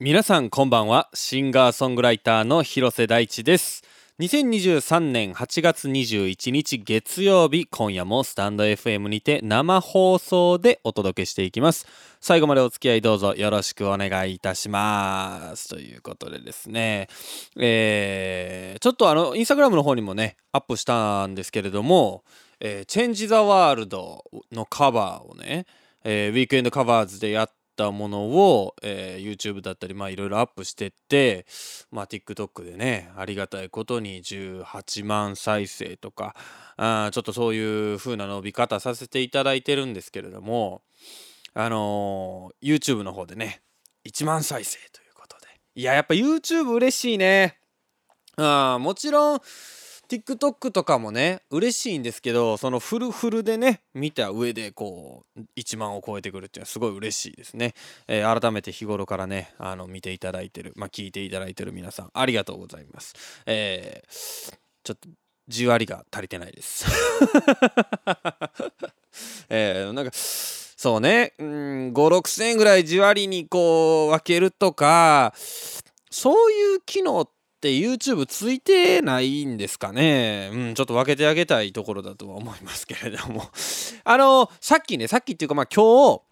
皆さんこんばんは。シンガーソングライターの広瀬大地です。2023年8月21日月曜日今夜もスタンド FM にて生放送でお届けしていきます。最後までお付き合いどうぞよろしくお願いいたします。ということでですね。えー、ちょっとあのインスタグラムの方にもねアップしたんですけれども「えー、チェンジ・ザ・ワールド」のカバーをね、えー、ウィークエンドカバーズでやってたものを、えー、YouTube だったりまあいろいろアップしてって、まあ、TikTok でねありがたいことに18万再生とかあちょっとそういう風な伸び方させていただいてるんですけれどもあのー、YouTube の方でね1万再生ということで。いややっぱ YouTube 嬉しいね。あもちろん TikTok とかもね嬉しいんですけどそのフルフルでね見た上でこう1万を超えてくるっていうのはすごい嬉しいですね、えー、改めて日頃からねあの見ていただいてるまあ聞いていただいてる皆さんありがとうございます。えー、ちょっとじわりが足りてないです。えー、なんかそうねうん56000円ぐらいじわりにこう分けるとかそういう機能って YouTube ついてないんですかね。うん、ちょっと分けてあげたいところだとは思いますけれども あの、さっきね、さっきっていうかまあ今日、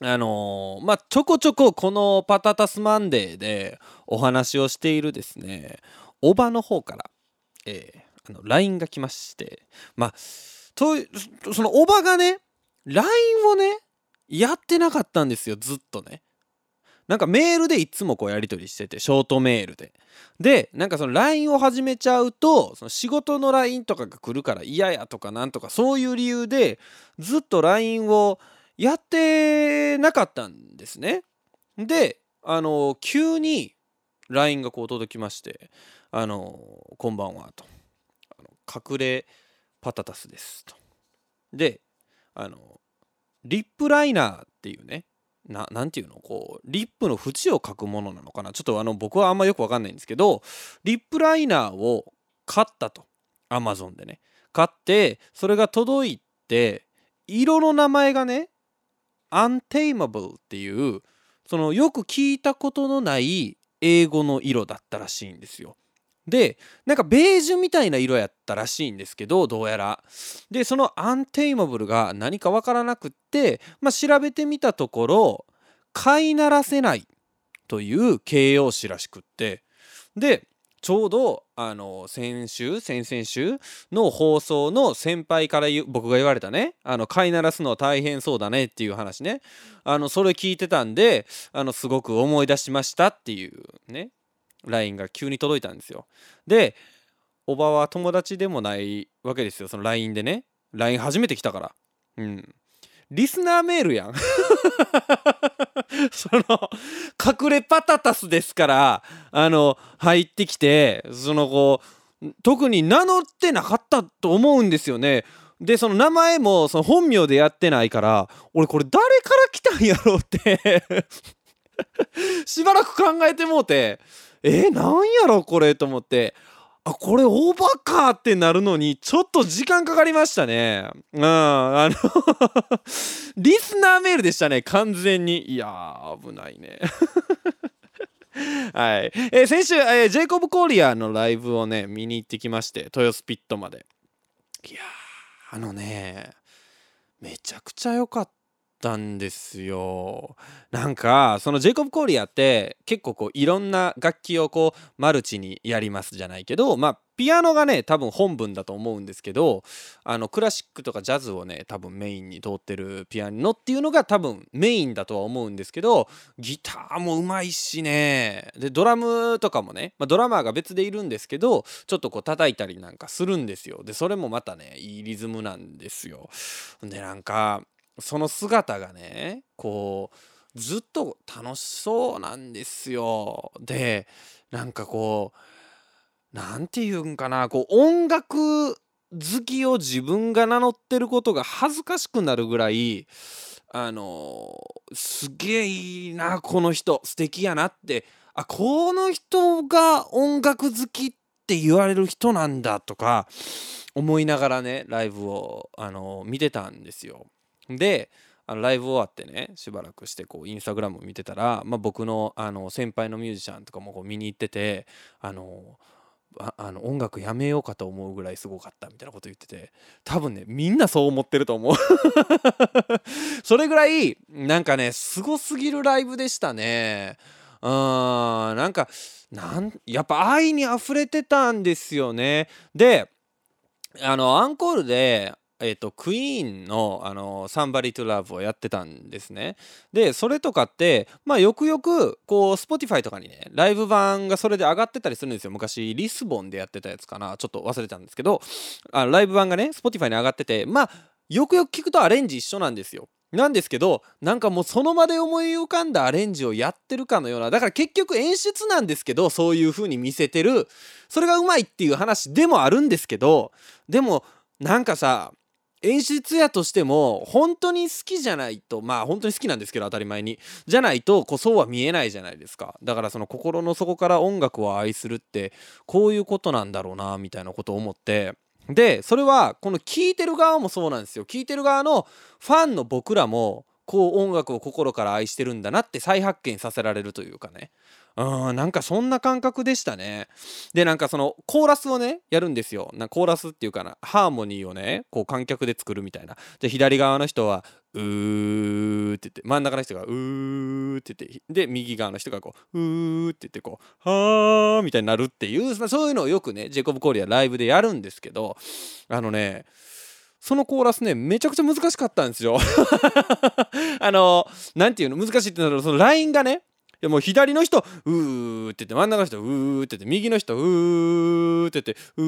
あの、まあちょこちょここのパタタスマンデーでお話をしているですね、おばの方から、えー、あの LINE が来まして、まあ、とそのおばがね、LINE をね、やってなかったんですよ、ずっとね。なんかメールでいつもこうやり取りしててショートメールで。でなんかその LINE を始めちゃうとその仕事の LINE とかが来るから嫌やとかなんとかそういう理由でずっと LINE をやってなかったんですね。であの急に LINE がこう届きまして「あのこんばんは」と「あの隠れパタタスです」と。であのリップライナーっていうねななていうの？こうリップの縁を描くものなのかな？ちょっとあの僕はあんまよくわかんないんですけどリップライナーを買ったと。アマゾンでね。買ってそれが届いて色の名前がねアンテイマブルっていうそのよく聞いたことのない英語の色だったらしいんですよ。でなんかベージュみたいな色やったらしいんですけどどうやら。でそのアンテイマブルが何かわからなくって、まあ、調べてみたところ飼いならせないという形容詞らしくって。でちょうどあの先週先々週の放送の先輩から僕が言われたね。あの飼いならすのは大変そうだねっていう話ね。あのそれ聞いてたんであのすごく思い出しましたっていうね。LINE が急に届いたんですよ。でおばは友達でもないわけですよ。その LINE でね。LINE 初めて来たから。うん。リスナーメールやん。その隠れパタタスですからあの入ってきてそのこう特に名乗ってなかったと思うんですよね。でその名前もその本名でやってないから俺これ誰から来たんやろうって。しばらく考えてもうて。えー、なんやろこれと思ってあこれオーバーかってなるのにちょっと時間かかりましたねうんあのリスナーメールでしたね完全に。いやー危ないね。はい、えー、先週、えー、ジェイコブ・コーリアのライブをね見に行ってきまして豊洲ピットまで。いやあのねめちゃくちゃ良かったんですよ。なんかそのジェイコブ・コーリアって結構こういろんな楽器をこうマルチにやりますじゃないけどまあピアノがね多分本文だと思うんですけどあのクラシックとかジャズをね多分メインに通ってるピアノっていうのが多分メインだとは思うんですけどギターもうまいしね。でドラムとかもね、まあ、ドラマーが別でいるんですけどちょっとこう叩いたりなんかするんですよ。でそれもまたねいいリズムなんですよ。でなんかその姿がねこうずっと楽しそうなんですよ。でなんかこう何て言うんかなこう音楽好きを自分が名乗ってることが恥ずかしくなるぐらいあのすげえいいなこの人素敵やなってあこの人が音楽好きって言われる人なんだとか思いながらねライブをあの見てたんですよ。であのライブ終わってねしばらくしてこうインスタグラム見てたら、まあ、僕のあの先輩のミュージシャンとかもこう見に行っててあのあの音楽やめようかと思うぐらいすごかったみたいなこと言ってて多分ねみんなそう思ってると思う。それぐらいなんかねすごすぎるライブでしたね。うんなんかなんやっぱ愛に溢れてたんですよね。であのアンコールでえーと、クイーンの「あのサンバリトゥラブをやってたんですね。でそれとかってまあよくよくこう Spotify とかにねライブ版がそれで上がってたりするんですよ昔リスボンでやってたやつかなちょっと忘れたんですけどあライブ版がね Spotify に上がっててまあよくよく聞くとアレンジ一緒なんですよ。なんですけどなんかもうその場で思い浮かんだアレンジをやってるかのようなだから結局演出なんですけどそういう風に見せてるそれがうまいっていう話でもあるんですけどでもなんかさ演出やとしても本当に好きじゃないとまあ本当に好きなんですけど当たり前にじゃないとこうそうは見えないじゃないですか。だからその心の底から音楽を愛するってこういうことなんだろうなみたいなことを思って。でそれはこの聴いてる側もそうなんですよ。聴いてる側のファンの僕らもこう音楽を心から愛してるんだなって再発見させられるというかね。うんなんかそんな感覚でしたね。でなんかそのコーラスをねやるんですよ。なコーラスっていうかなハーモニーをねこう観客で作るみたいな。で左側の人はうーって言って真ん中の人がうーって言ってで右側の人がこううーって言ってこうはーみたいになるっていうそういうのをよくねジェコブ・コーリアライブでやるんですけどあのねそのコーラスねめちゃくちゃ難しかったんですよ。あの何て言うの難しいってなるとそのラインがねでも左の人うーって言って真ん中の人うーって言って右の人うーって言ってうー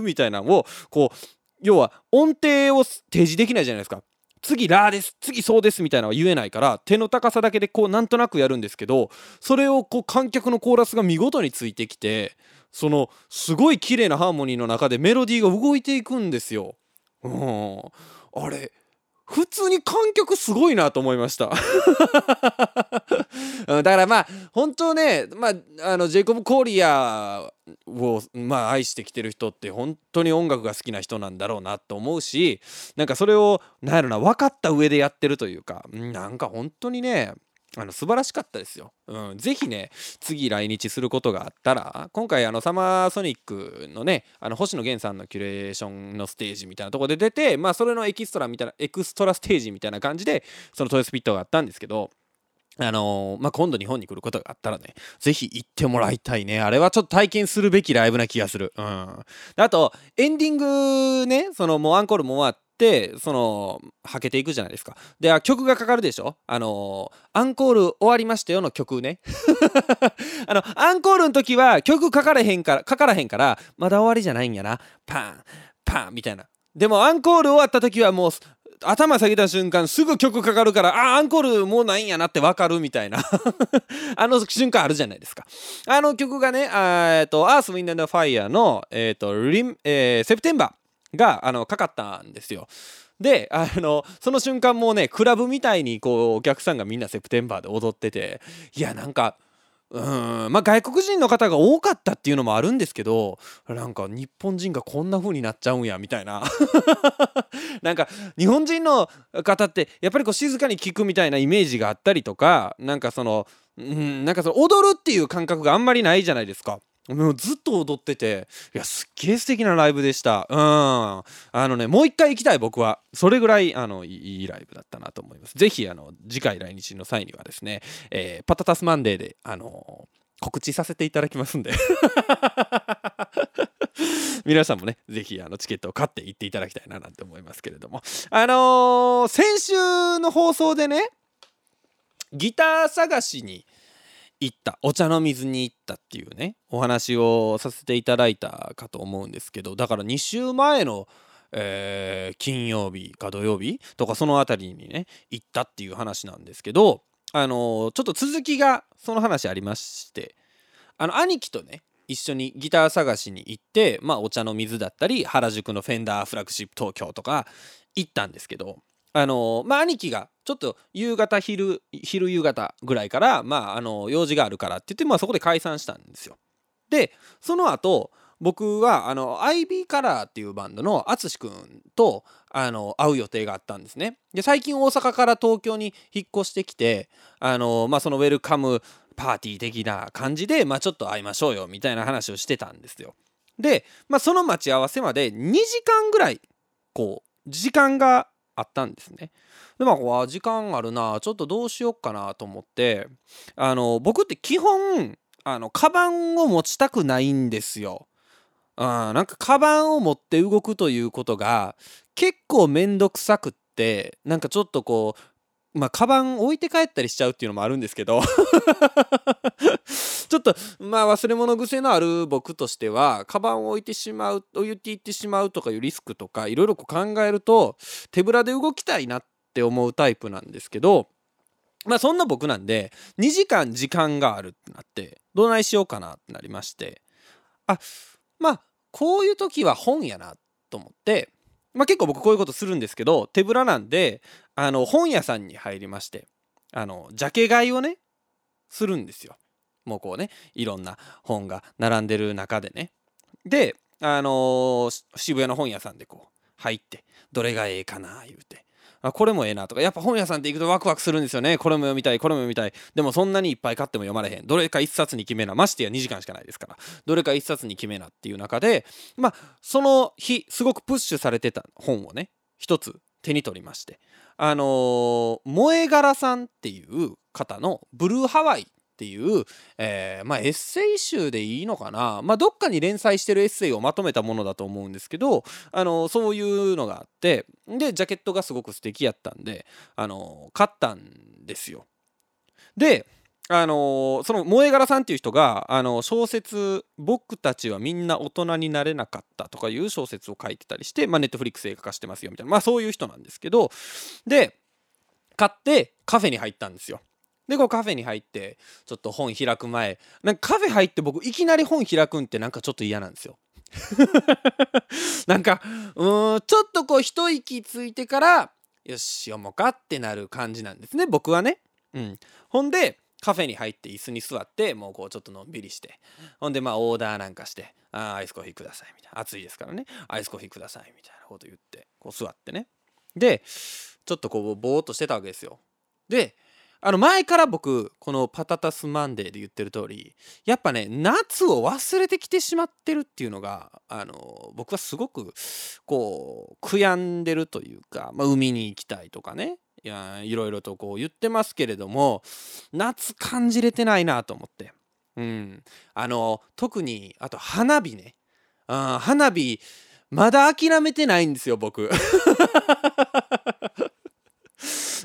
みたいなのをこう要は音程を提示できないじゃないですか。次ラーです次そうですみたいなのは言えないから手の高さだけでこうなんとなくやるんですけどそれをこう観客のコーラスが見事についてきてそのすごい綺麗なハーモニーの中でメロディーが動いていくんですよ。うん、あれ普通に観客すごいなと思いました。だからまあ本当ね、まあ、あのジェイコブ・コーリアを、まあ、愛してきてる人って本当に音楽が好きな人なんだろうなと思うしなんかそれを何やろな分かった上でやってるというかなんか本当にねあの素晴らしかったですよ。うん、ぜひね、次来日することがあったら、今回あのサマーソニックのね、あの星野源さんのキュレーションのステージみたいなとこで出て、まあそれのエキストラみたいな、エクストラステージみたいな感じで、そのトイスピットがあったんですけど、あのー、まあ、今度日本に来ることがあったらね、ぜひ行ってもらいたいね。あれはちょっと体験するべきライブな気がする。うん。あと、エンディングね、そのもうアンコールも終わってそのはけていくじゃないですかで曲がかかるでしょ？あのアンコール終わりましたよの曲ね あのアンコールの時は曲かからへんからかからへんからまだ終わりじゃないんやなパンパンみたいなでもアンコール終わった時はもう頭下げた瞬間すぐ曲かかるからあアンコールもうないんやなってわかるみたいな あの瞬間あるじゃないですかあの曲がねえっとアース・ウィンド・ファイヤーのえっ、とリン、えー、セプテンバーがあのかかったんですよ。であのその瞬間もうねクラブみたいにこうお客さんがみんなセプテンバーで踊ってていやなんかうんまあ外国人の方が多かったっていうのもあるんですけどなんか日本人がこんな風になっちゃうんやみたいな なんか日本人の方ってやっぱりこう静かに聴くみたいなイメージがあったりとかなんかそのうんなんかその踊るっていう感覚があんまりないじゃないですか。もうずっと踊ってていやすっげえ素敵なライブでした。うん。あのねもう一回行きたい僕は。それぐらいあのいいライブだったなと思います。ぜひあの次回来日の際にはですね、えー、パタタスマンデーであの告知させていただきますんで。皆さんもね、ぜひあのチケットを買って行っていただきたいななんて思いますけれども。あのー、先週の放送でね、ギター探しに行った。お茶の水に行ったっていうねお話をさせていただいたかと思うんですけどだから2週前の、えー、金曜日か土曜日とかその辺りにね行ったっていう話なんですけどあのー、ちょっと続きがその話ありましてあの兄貴とね一緒にギター探しに行ってまあお茶の水だったり原宿のフェンダーフラッグシップ東京とか行ったんですけどあのまあ兄貴がちょっと夕方昼昼夕方ぐらいからまああの用事があるからって言ってまあそこで解散したんですよ。でその後僕はあの IB カラーっていうバンドの淳くんとあの会う予定があったんですね。で最近大阪から東京に引っ越してきてあの、まあ、そのウェルカムパーティー的な感じで、まあ、ちょっと会いましょうよみたいな話をしてたんですよ。で、まあ、その待ち合わせまで2時間ぐらいこう時間があったんですね。でまあ時間あるなちょっとどうしよっかなと思ってあの僕って基本あのカバンを持ちたくないんですよ。あなんかカバンを持って動くということが結構めんどくさくってなんかちょっとこうまあカバン置いて帰ったりしちゃうっていうのもあるんですけど。ちょっとまあ忘れ物癖のある僕としてはカバンを置いてしまう置いていってしまうとかいうリスクとかいろいろ考えると手ぶらで動きたいなって思うタイプなんですけどまあそんな僕なんで2時間時間があるってなってどないしようかなってなりまして。あまあこういう時は本やなと思ってまあ結構僕こういうことするんですけど手ぶらなんであの本屋さんに入りましてあのジャケ買いをねするんですよ。もうこうねいろんな本が並んでる中でね。であのー、渋谷の本屋さんでこう入ってどれがええかな言うて。あこれもええなとかやっぱ本屋さんって行くとワクワクするんですよね。これも読みたいこれも読みたい。でもそんなにいっぱい買っても読まれへん。どれか1冊に決めなましてや2時間しかないですから。どれか1冊に決めなっていう中でまあその日すごくプッシュされてた本をね一つ手に取りましてあのー、萌え柄さんっていう方の「ブルーハワイ」っていう、えー、まあ、エッセイ集でいいのかな、まあ、どっかに連載してるエッセイをまとめたものだと思うんですけど、あのそういうのがあってでジャケットがすごく素敵やったんで、あの買ったんですよ。であのその萌え柄さんっていう人があの小説「僕たちはみんな大人になれなかった」とかいう小説を書いてたりして、まあ、ネットフリックス映画化してますよみたいな、まあ、そういう人なんですけどで買ってカフェに入ったんですよ。でこうカフェに入ってちょっと本開く前なんかカフェ入って僕いきなり本開くんってなんかちょっと嫌なんですよ。なんかうんちょっとこう一息ついてからよし読もうかってなる感じなんですね僕はね。うん、ほんでカフェに入って椅子に座ってもうこうちょっとのんびりして。ほんでまあオーダーなんかして「あアイスコーヒーください」みたいな。暑いですからね「アイスコーヒーください」みたいなこと言ってこう座ってね。でちょっとこうぼーっとしてたわけですよ。であの前から僕この「パタタスマンデー」で言ってる通りやっぱね夏を忘れてきてしまってるっていうのがあの僕はすごくこう悔やんでるというか、まあ、海に行きたいとかね。いろいろとこう言ってますけれども夏感じれてないなと思って。うん、あの特にあと花火ねあ花火まだ諦めてないんですよ僕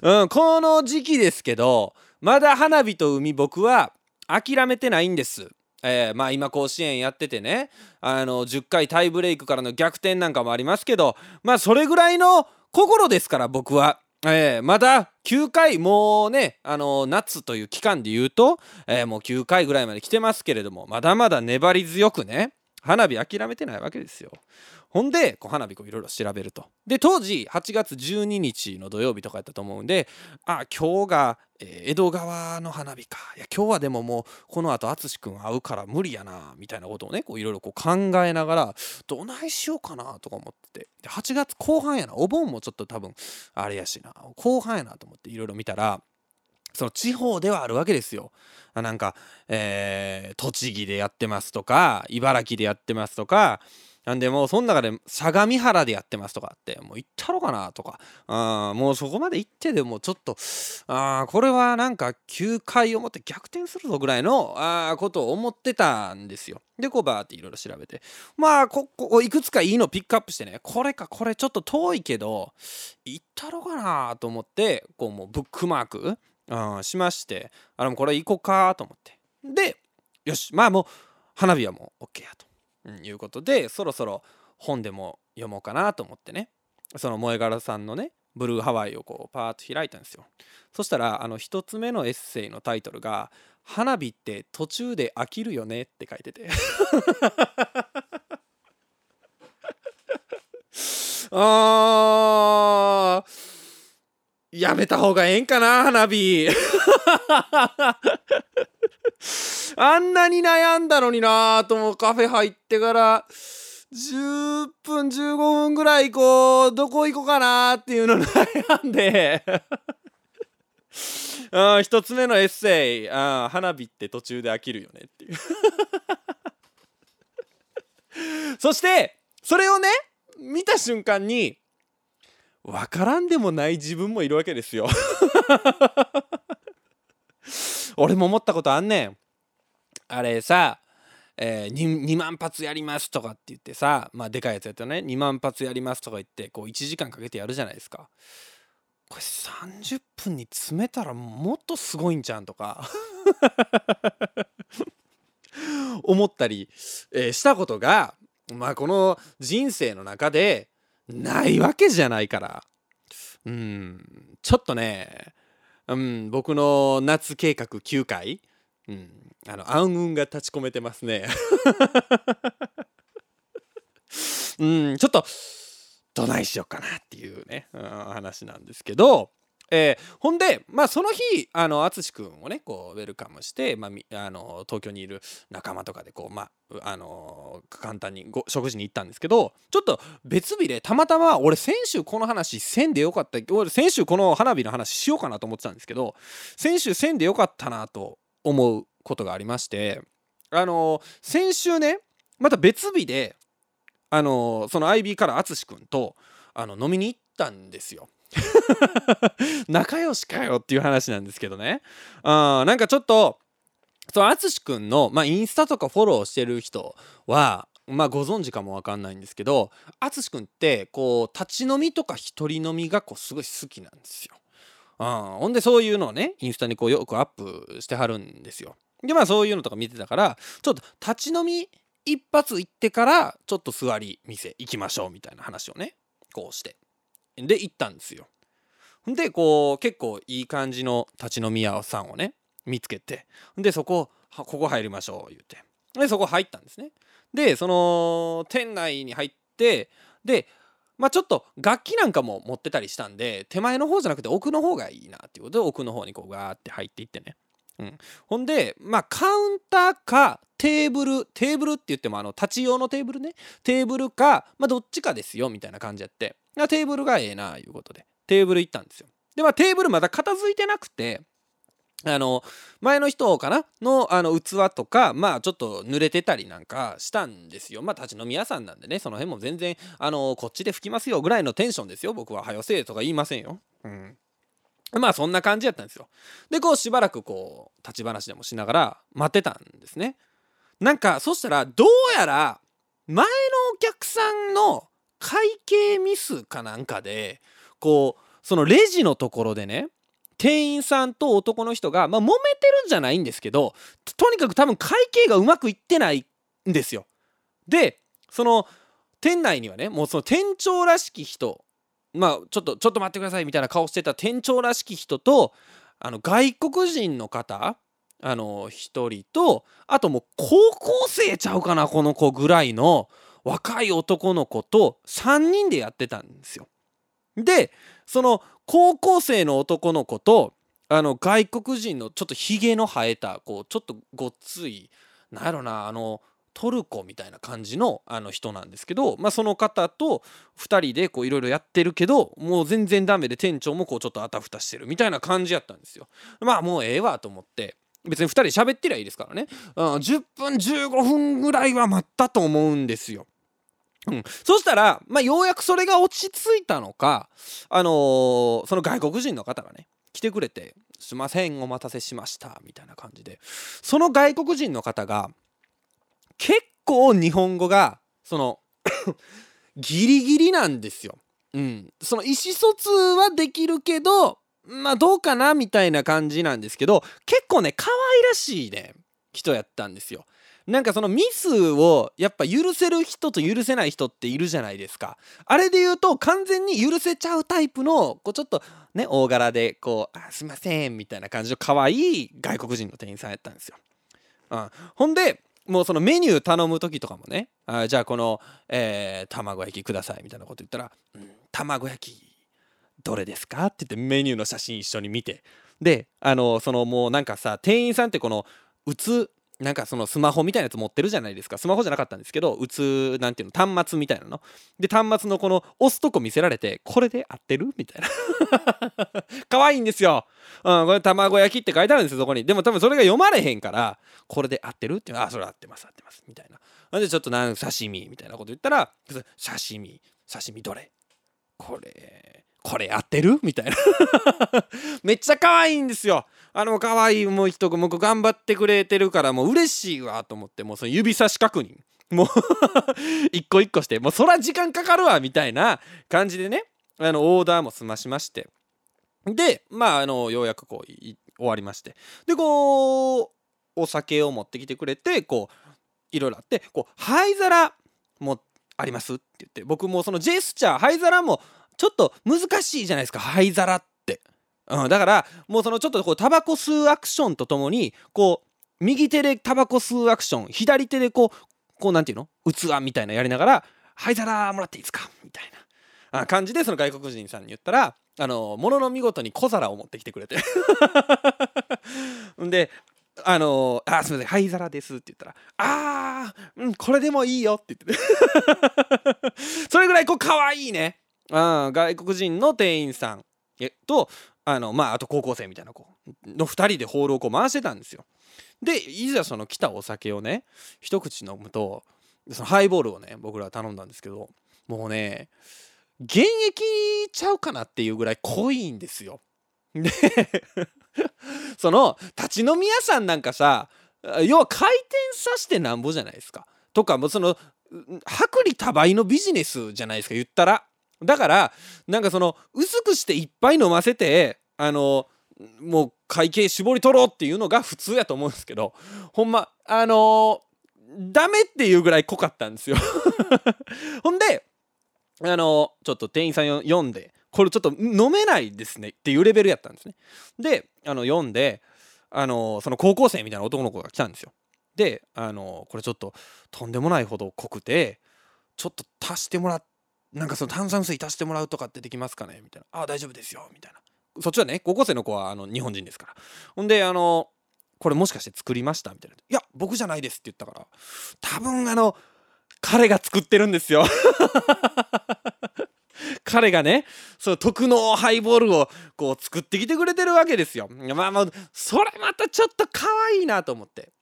うん、この時期ですけどまだ花火と海僕は諦めてないんです。えー、まあ今甲子園やっててねあの10回タイブレイクからの逆転なんかもありますけどまあそれぐらいの心ですから僕は。えー、まだ9回もうねあの夏という期間で言うと、えー、もう9回ぐらいまで来てますけれどもまだまだ粘り強くね花火諦めてないわけですよ。ほんでこう花火いろいろ調べると。で当時8月12日の土曜日とかやったと思うんであ今日が、江戸川の花火か。いや今日はでももうこのあと淳君会うから無理やなみたいなことをねいろいろ考えながらどないしようかなとか思ってて。で8月後半やな。お盆もちょっと多分あれやしな。後半やなと思っていろいろ見たらその地方ではあるわけですよ。なんか、えー、栃木でやってますとか茨城でやってますとかなんでもうその中で相模原でやってますとかってもう行ったろかなとか。あもうそこまで行ってでもちょっとあこれはなんか9回表逆転するぞぐらいのあことを思ってたんですよ。でこうバーっていろいろ調べて。まあここいくつかいいのピックアップしてねこれかこれちょっと遠いけど行ったろかなと思ってこうもうブックマーク、うん、しまして。あれもこれ行こうかと思って。でよし。まあもう花火はもう OK やと。いうことでそろそろ本でも読もうかなと思ってね。その萌え柄さんのねブルーハワイをこうパーッと開いたんですよ。そしたらあの1つ目のエッセイのタイトルが「花火って途中で飽きるよね」って書いてて。あ ーやめた方がええんかな花火。あんなに悩んだのになと思うカフェ入ってから。10分15分ぐらいこうどこ行こうかなっていうの悩んで。あ一つ目のエッセイ。あ花火って途中で飽きるよねっていう。そしてそれをね見た瞬間に分からんでもない自分もいるわけですよ。俺も思ったことあんねん。あれさ、えー、2, 2, 万発やりますとかって言ってさまあでかいやつやったらね。2万発やりますとか言ってこう1時間かけてやるじゃないですか。これ30分に詰めたらもっとすごいんじゃんとか。思ったり、えー、したことがまあこの人生の中でないわけじゃないから。うん。ちょっとね、うん、僕の夏計画9回、うん、あの暗雲が立ち込めてますね。うん。ちょっとどないしようかなっていうね、うん、話なんですけど。えー、ほんで、まあ、その日あの淳君をねこうウェルカムして、まあ、あの東京にいる仲間とかでこう、まあ、あの簡単にご食事に行ったんですけどちょっと別日でたまたま俺先週この話せんでよかった俺先週この花火の話しようかなと思ってたんですけど先週せんでよかったなと思うことがありましてあの先週ねまた別日であのその IB から淳君とあの飲みに行ったんですよ。仲良しかよっていう話なんですけどねあなんかちょっとその淳くんの、まあ、インスタとかフォローしてる人はまあご存知かもわかんないんですけど淳くんってこう立ち飲みとか一人飲みがこうすごい好きなんですよ。あほんでそういうのをねインスタにこうよくアップしてはるんですよ。でまあそういうのとか見てたからちょっと立ち飲み一発行ってからちょっと座り店行きましょうみたいな話をねこうしてで行ったんですよ。でこう結構いい感じの立ち飲み屋さんをね見つけてでそこここ入りましょう言うてでそこ入ったんですね。でその店内に入ってでまあちょっと楽器なんかも持ってたりしたんで手前の方じゃなくて奥の方がいいなっていうことで奥の方にこうガーって入っていってね。うん、ほんでまあカウンターかテーブルテーブルって言ってもあの立ち用のテーブルねテーブルかまあどっちかですよみたいな感じやってテーブルがええないうことで。テーブル行ったんですよ。でまあテーブルまだ片付いてなくてあの前の人かな？のあの器とかまあちょっと濡れてたりなんかしたんですよ。まあ立ち飲み屋さんなんでねその辺も全然あのこっちで拭きますよぐらいのテンションですよ。僕は「はよせえ」とか言いませんよ。うん。まあそんな感じやったんですよ。でこうしばらくこう立ち話でもしながら待ってたんですね。なんかそしたらどうやら前のお客さんの会計ミスかなんかでこうそのレジのところでね店員さんと男の人が、まあ、揉めてるんじゃないんですけどとにかく多分会計がうまくいってないんですよ。でその店内にはねもうその店長らしき人まあちょっとちょっと待ってくださいみたいな顔してた店長らしき人とあの外国人の方あの1人とあともう高校生ちゃうかなこの子ぐらいの若い男の子と3人でやってたんですよ。でその高校生の男の子とあの外国人のちょっとひげの生えたこうちょっとごっついなんやろなあのトルコみたいな感じのあの人なんですけど、まあ、その方と2人でいろいろやってるけどもう全然ダメで店長もこうちょっとあたふたしてるみたいな感じやったんですよ。まあもうええわと思って別に2人喋ってりゃいいですからね、うん、10分15分ぐらいは待ったと思うんですよ。うん、そしたら、まあ、ようやくそれが落ち着いたのか、あのー、その外国人の方がね来てくれて「すいませんお待たせしました」みたいな感じでその外国人の方が結構日本語がその ギリギリなんですよ。うん、その意思疎通はできるけどまあどうかなみたいな感じなんですけど結構ね可愛らしいね人やったんですよ。なんかそのミスをやっぱ許せる人と許せない人っているじゃないですか。あれで言うと完全に許せちゃうタイプのこうちょっとね大柄でこう「あすいません」みたいな感じの可愛い外国人の店員さんやったんですよ。うん、ほんでもうそのメニュー頼む時とかもね「あじゃあこの、えー、卵焼きください」みたいなこと言ったら「うん、卵焼きどれですか?」って言ってメニューの写真一緒に見てであのそのもうなんかさ店員さんってこの打つなんかそのスマホみたいなやつ持ってるじゃないですか。スマホじゃなかったんですけど打つなんていうの端末みたいなの。で端末のこの押すとこ見せられてこれで合ってるみたいな。可愛いんですよ、うん、これ卵焼きって書いてあるんですよそこに。でも多分それが読まれへんからこれで合ってるっていうあそれ合ってます合ってますみたいな。なんでちょっとなん刺身みたいなこと言ったら刺身刺身どれ？これこれ合ってる？みたいな。めっちゃ可愛いんですよ。あの可愛いもう人もう頑張ってくれてるからもう嬉しいわと思ってもうその指差し確認。もう 一個一個してもうそら時間かかるわみたいな感じでねあのオーダーも済ましまして。でまああのようやくこう終わりまして。でこうお酒を持ってきてくれてこういろいろあってこう灰皿もありますって言って僕もそのジェスチャー灰皿もちょっと難しいじゃないですか灰皿って、うん、だからもうそのちょっとこうタバコ吸うアクションとともにこう右手でタバコ吸うアクション左手でこうこうなんていうの？器みたいなやりながら灰皿もらっていいですか？みたいな。感じでその外国人さんに言ったらあのものの見事に小皿を持ってきてくれて。であの、あ、すみません、灰皿ですって言ったら、あー、うん、これでもいいよって言って それぐらいこう可愛いね。あ外国人の店員さんと、あの、まあ、あと高校生みたいな子の2人でホールをこう回してたんですよ。で、いざその来たお酒をね、一口飲むと、そのハイボールをね、僕ら頼んだんですけど、もうね、現役ちゃうかなっていうぐらい濃いんですよ。で その立ち飲み屋さんなんかさ要は回転させてなんぼじゃないですか。とかもその薄利多売のビジネスじゃないですか言ったら。だからなんかその薄くしていっぱい飲ませてあのもう会計絞り取ろうっていうのが普通やと思うんですけどほんまあのー、ダメっていうぐらい濃かったんですよ。ほんであのー、ちょっと店員さん読んでこれちょっと飲めないですねっていうレベルやったんですね。であの読んであのその高校生みたいな男の子が来たんですよ。であのこれちょっととんでもないほど濃くてちょっと足してもらってなんかその炭酸水足してもらうとかってできますかね？みたいな「ああ大丈夫ですよ」みたいな。そっちはね高校生の子はあの日本人ですから。ほんであのこれもしかして作りました？みたいな「いや僕じゃないです」って言ったから。多分あの彼が作ってるんですよ。彼がねそう特納ハイボールをこう作ってきてくれてるわけですよ。まあまあそれまたちょっと可愛いなと思って。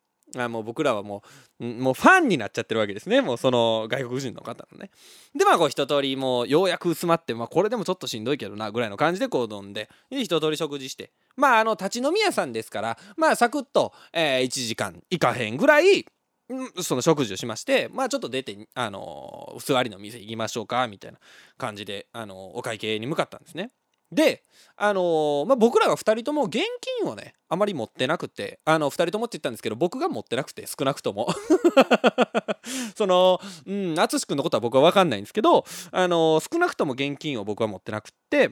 あもう僕らはもうもうファンになっちゃってるわけですね。もうその外国人の方のね。でまあこう一通りもうようやく薄まってまあこれでもちょっとしんどいけどなぐらいの感じでこう飲んでで一通り食事して。まああの立ち飲み屋さんですからまあサクッと、えー、1時間いかへんぐらいその食事をしましてまあちょっと出てあの座りの店行きましょうかみたいな感じであのお会計に向かったんですね。であのまあ、僕らが2人とも現金をねあまり持ってなくてあの2人ともって言ったんですけど僕が持ってなくて少なくとも。そのうん淳君のことは僕は分かんないんですけどあの少なくとも現金を僕は持ってなくて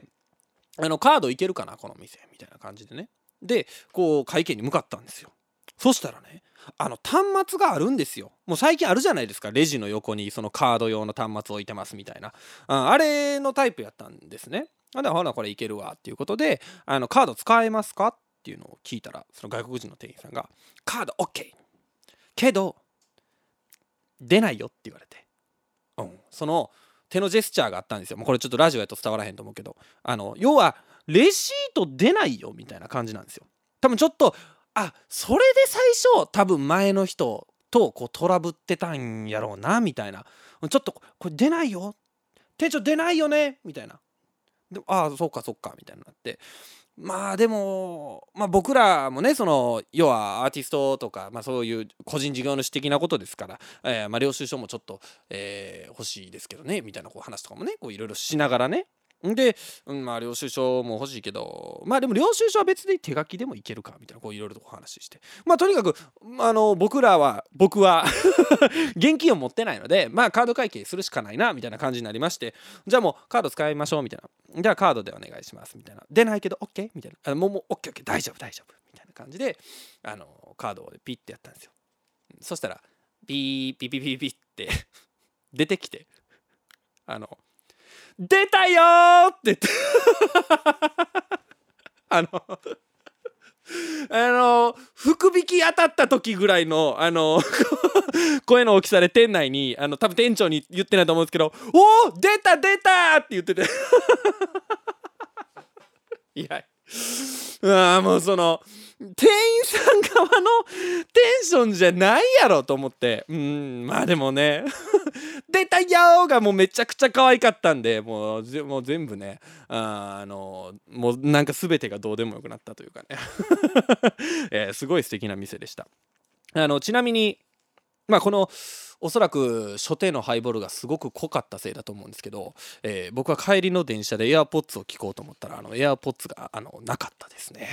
あのカードいけるかなこの店みたいな感じでね。でこう会計に向かったんですよ。そしたらねあの端末があるんですよ。もう最近あるじゃないですか。レジの横にそのカード用の端末置いてますみたいな、うん、あれのタイプやったんですね。あでほなこれいけるわっていうことであのカード使えますかっていうのを聞いたらその外国人の店員さんがカード OK! けど出ないよって言われて、うん、その手のジェスチャーがあったんですよ。もうこれちょっとラジオやと伝わらへんと思うけど。あの要はレシート出ないよみたいな感じなんですよ。多分ちょっとあそれで最初多分前の人とこうトラブってたんやろうなみたいな。ちょっとこれ出ないよ。店長出ないよねみたいな。でああそうかそうかみたいになって。まあでも、まあ、僕らもねその要はアーティストとか、まあ、そういう個人事業主的なことですから、えーまあ、領収書もちょっと、えー、欲しいですけどねみたいなこう話とかもねいろいろしながらねで、うん、まあ領収書も欲しいけどまあでも領収書は別で手書きでもいけるかみたいなこういろいろとお話しして。まあとにかくあの僕らは僕は 現金を持ってないのでまあカード会計するしかないなみたいな感じになりましてじゃあもうカード使いましょうみたいな。じゃあカードでお願いしますみたいな。出ないけど OK みたいな。あもうもう OKOK 大丈夫大丈夫。みたいな感じであのカードをピッてやったんですよ。そしたらピーピピピピって出てきてあの出たよって言って。あのあの福引き当たった時ぐらいのあの 声の大きさで店内にあの多分店長に言ってないと思うんですけど「おお出た出た!」って言ってて。いや。うわもうその店員さん側のテンションじゃないやろと思って。うんまあでもね。出たよがもうめちゃくちゃ可愛かったんでもうもう全部ね。ああのもうなんか全てがどうでもよくなったというかね、えー、すごい素敵な店でした。あのちなみにまあこのおそらく初手のハイボールがすごく濃かったせいだと思うんですけど、えー、僕は帰りの電車で AirPods を聞こうと思ったらあの AirPods があのなかったですね、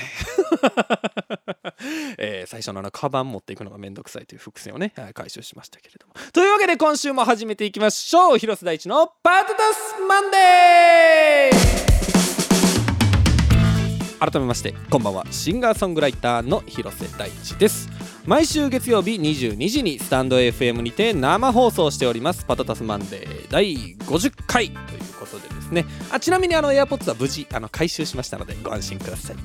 えー、最初のあのカバン持っていくのがめんどくさいという伏線をね回収しましたけれども。というわけで今週も始めていきましょう。広瀬大地のパトタスマンデー改めましてこんばんは。シンガーソングライターの広瀬大地です。毎週月曜日22時にスタンド FM にて生放送しております。パタタスマンデー第50回ということでですね。あちなみにあの AirPods は無事あの回収しましたのでご安心ください。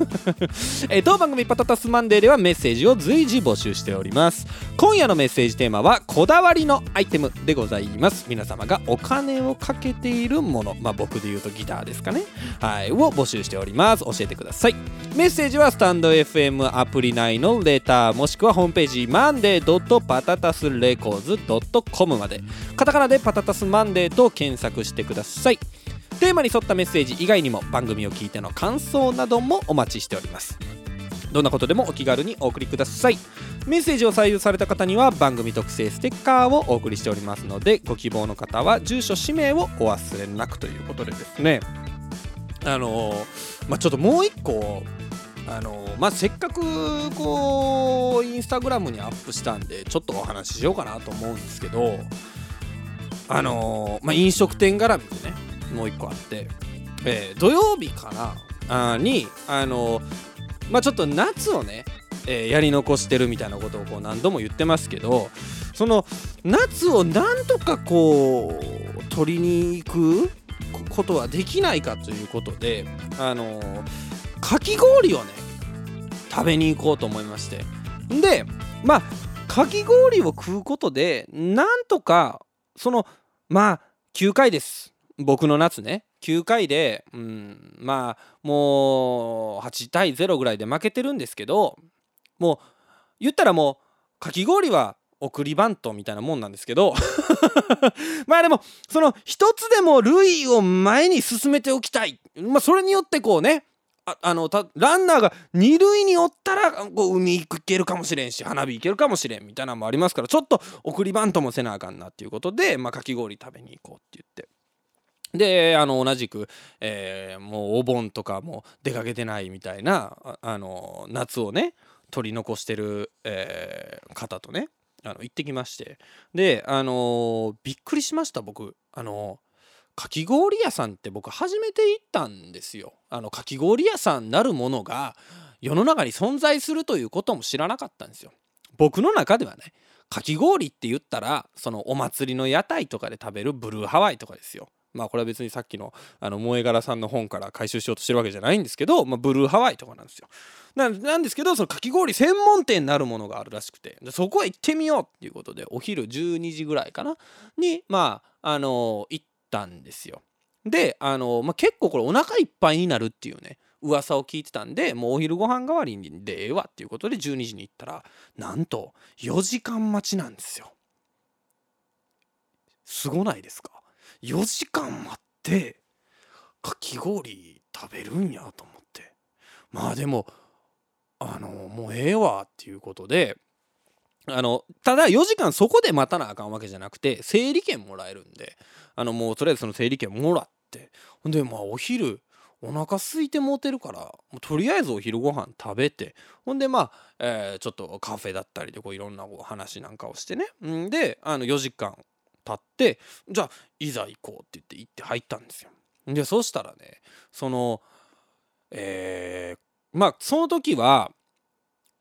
え当番組パタタスマンデーではメッセージを随時募集しております。今夜のメッセージテーマはこだわりのアイテムでございます。皆様がお金をかけているもの。まあ僕で言うとギターですかね。はい。を募集しております。教えてください。メッセージはスタンド FM アプリ内のレターもしくはホームページマンデーパタタスレコーズ .com まで。カタカナでパタタスマンデーと検索してください。テーマに沿ったメッセージ以外にも番組を聞いての感想などもお待ちしております。どんなことでもお気軽にお送りください。メッセージを採用された方には番組特製ステッカーをお送りしておりますのでご希望の方は住所氏名をお忘れなくということでですね。あのー、まあちょっともう一個あのまあ、せっかくこうインスタグラムにアップしたんでちょっとお話ししようかなと思うんですけどあのまあ、飲食店絡みでねもう一個あって、えー、土曜日かなあにあのまあちょっと夏をね、えー、やり残してるみたいなことをこう何度も言ってますけどその夏をなんとかこう取りに行くことはできないかということであのかき氷をね食べに行こうと思いまして。でまあかき氷を食うことでなんとかそのまあ9回です。僕の夏ね9回で、うん、まあもう8対0ぐらいで負けてるんですけどもう言ったらもうかき氷は送りバントみたいなもんなんですけど まあでもその一つでも塁を前に進めておきたい、まあ、それによってこうねああのランナーが二塁におったらこう海行けるかもしれんし花火行けるかもしれんみたいなのもありますからちょっと送りバントもせなあかんなっていうことで、まあ、かき氷食べに行こうって言って。であの同じく、えー、もうお盆とかも出かけてないみたいなあの夏をね取り残してる、えー、方とねあの行ってきまして。であのー、びっくりしました僕。あのかき氷屋さんって僕初めて行ったんですよ。あのかき氷屋さんなるものが世の中に存在するということも知らなかったんですよ。僕の中ではねかき氷って言ったらそのお祭りの屋台とかで食べるブルーハワイとかですよ。まあこれは別にさっきのあの萌え柄さんの本から回収しようとしてるわけじゃないんですけど、まあ、ブルーハワイとかなんですよ。なんですけどそのかき氷専門店になるものがあるらしくてそこへ行ってみようっていうことでお昼12時ぐらいかな？にまああの行ったんですよ。であの、まあ、結構これお腹いっぱいになるっていうね噂を聞いてたんでもうお昼ご飯代わりにでええわっていうことで12時に行ったらなんと4時間待ちなんですよ。すごないですか？4時間待ってかき氷食べるんやと思って。まあでもあのもうええわっていうことであのただ4時間そこで待たなあかんわけじゃなくて整理券もらえるんであのもうとりあえずその整理券もらって。ほんでまあお昼お腹空いてもうてるからとりあえずお昼ご飯食べてほんでまあ、えー、ちょっとカフェだったりでこういろんな話なんかをしてね。んであの4時間経ってじゃあいざ行こうって言って行って入ったんですよ。でそしたらねそのえー、まあその時は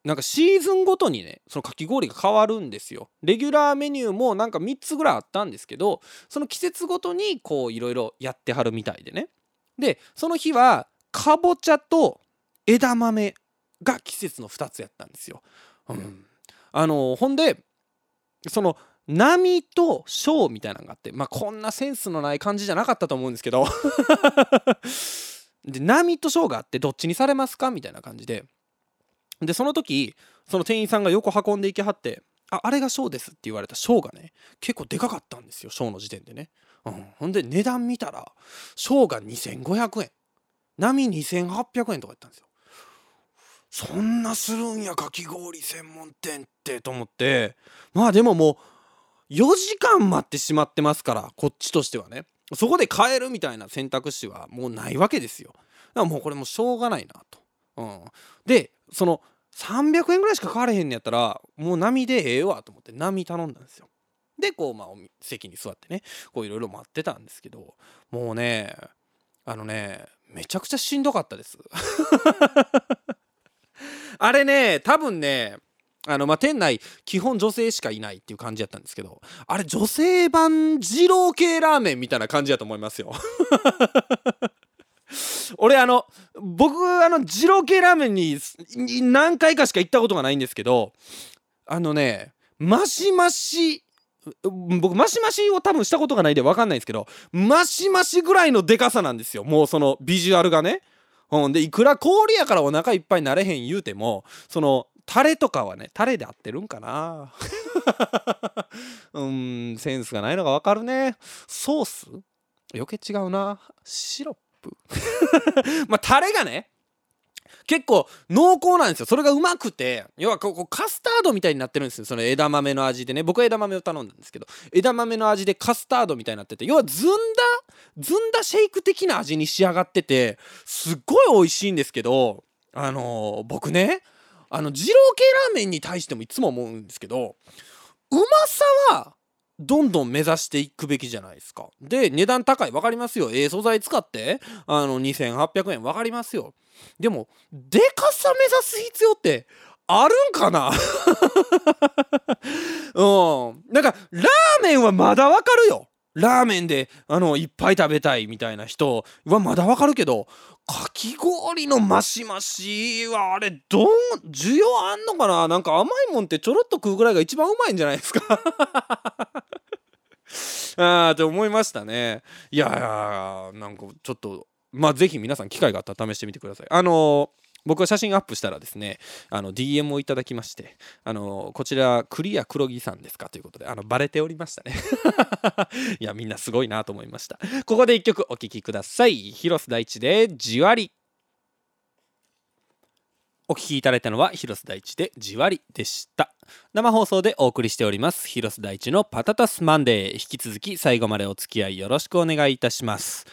なんかシーズンごとにねそのかき氷が変わるんですよ。レギュラーメニューもなんか3つぐらいあったんですけどその季節ごとにこういろいろやってはるみたいでね。でその日はかぼちゃと枝豆が季節の2つやったんですよ。うん、あのほんでその波と小みたいなのがあってまあこんなセンスのない感じじゃなかったと思うんですけど。で波と小があってどっちにされますかみたいな感じで。でその時その店員さんが横運んでいきはってああれが小ですって言われた小がね結構でかかったんですよ小の時点でね、うん、ほんで値段見たら小が2500円。波2800円とかやったんですよ。そんなするんやかき氷専門店ってと思って。まあでももう4時間待ってしまってますからこっちとしてはね。そこで買えるみたいな選択肢はもうないわけですよ。だからもうこれもうしょうがないなと、うん、でその300円ぐらいしか買われへんのやったらもう波でええわと思って波頼んだんですよ。でこうまあ席に座ってねこういろいろ待ってたんですけどもうねあのねめちゃくちゃしんどかったです。あれね多分ねあのまあ店内基本女性しかいないっていう感じやったんですけどあれ女性版二郎系ラーメンみたいな感じやと思いますよ 俺あの僕あの二郎系ラーメンに何回かしか行ったことがないんですけどあのねマシマシ僕マシマシを多分したことがないで分かんないんですけどマシマシぐらいのでかさなんですよもうそのビジュアルがね。うん、でいくら氷やからお腹いっぱいになれへん言うてもそのタレとかはねタレで合ってるんかな。うんセンスがないのが分かるね。ソース？余計違うな。シロップ？まあタレがね結構濃厚なんですよ。それがうまくて要はここカスタードみたいになってるんですよ。その枝豆の味でね。僕は枝豆を頼んだんですけど枝豆の味でカスタードみたいになってて要はずんだずんだシェイク的な味に仕上がっててすっごい美味しいんですけどあのー、僕ねあの二郎系ラーメンに対してもいつも思うんですけどうまさはどんどん目指していくべきじゃないですか。で、値段高い。分かりますよ。ええ素材使って、あの、2800円分かりますよ。でも、でかさ目指す必要ってあるんかな？うん。なんか、ラーメンはまだ分かるよ。ラーメンで、あの、いっぱい食べたいみたいな人はまだ分かるけど、かき氷のマシマシはあれどう需要あんのかな？なんか甘いもんってちょろっと食うぐらいが一番うまいんじゃないですか？ああって思いましたね。いやーなんかちょっとまあぜひ皆さん機会があったら試してみてください。あのー僕は写真アップしたらですねあの DM をいただきましてあのこちらクリア黒木さんですかということであのバレておりましたね。いやみんなすごいなと思いました。ここで一曲お聴きください。広瀬大地でじわりお聴きいただいたのは広瀬大地でじわりでした。生放送でお送りしております広瀬大地のパタタスマンデー。引き続き最後までお付き合いよろしくお願いいたします。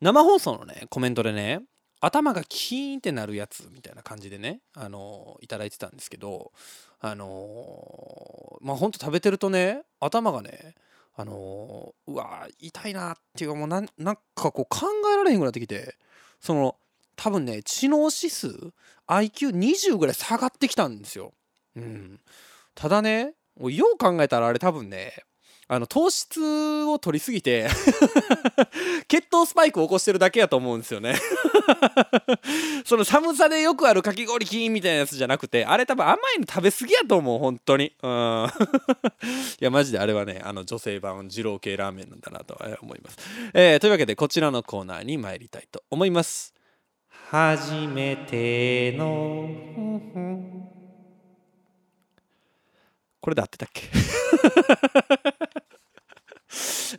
生放送のねコメントでね頭がキーンってなるやつみたいな感じでねあのいただいてたんですけどあのまあほんと食べてるとね頭がねあのうわ痛いなっていうかもうなんかこう考えられへんくなってきてその多分ね知能指数 IQ20 ぐらい下がってきたんですよ。うん、ただねよう考えたらあれ多分ねあの糖質を取りすぎて 血糖スパイクを起こしてるだけやと思うんですよね。その寒さでよくあるかき氷キーンみたいなやつじゃなくてあれ多分甘いの食べ過ぎやと思う本当に。うん。いやマジであれはねあの女性版二郎系ラーメンなんだなと思います、えー、というわけでこちらのコーナーに参りたいと思います。初めてのこれで合ってたっけ？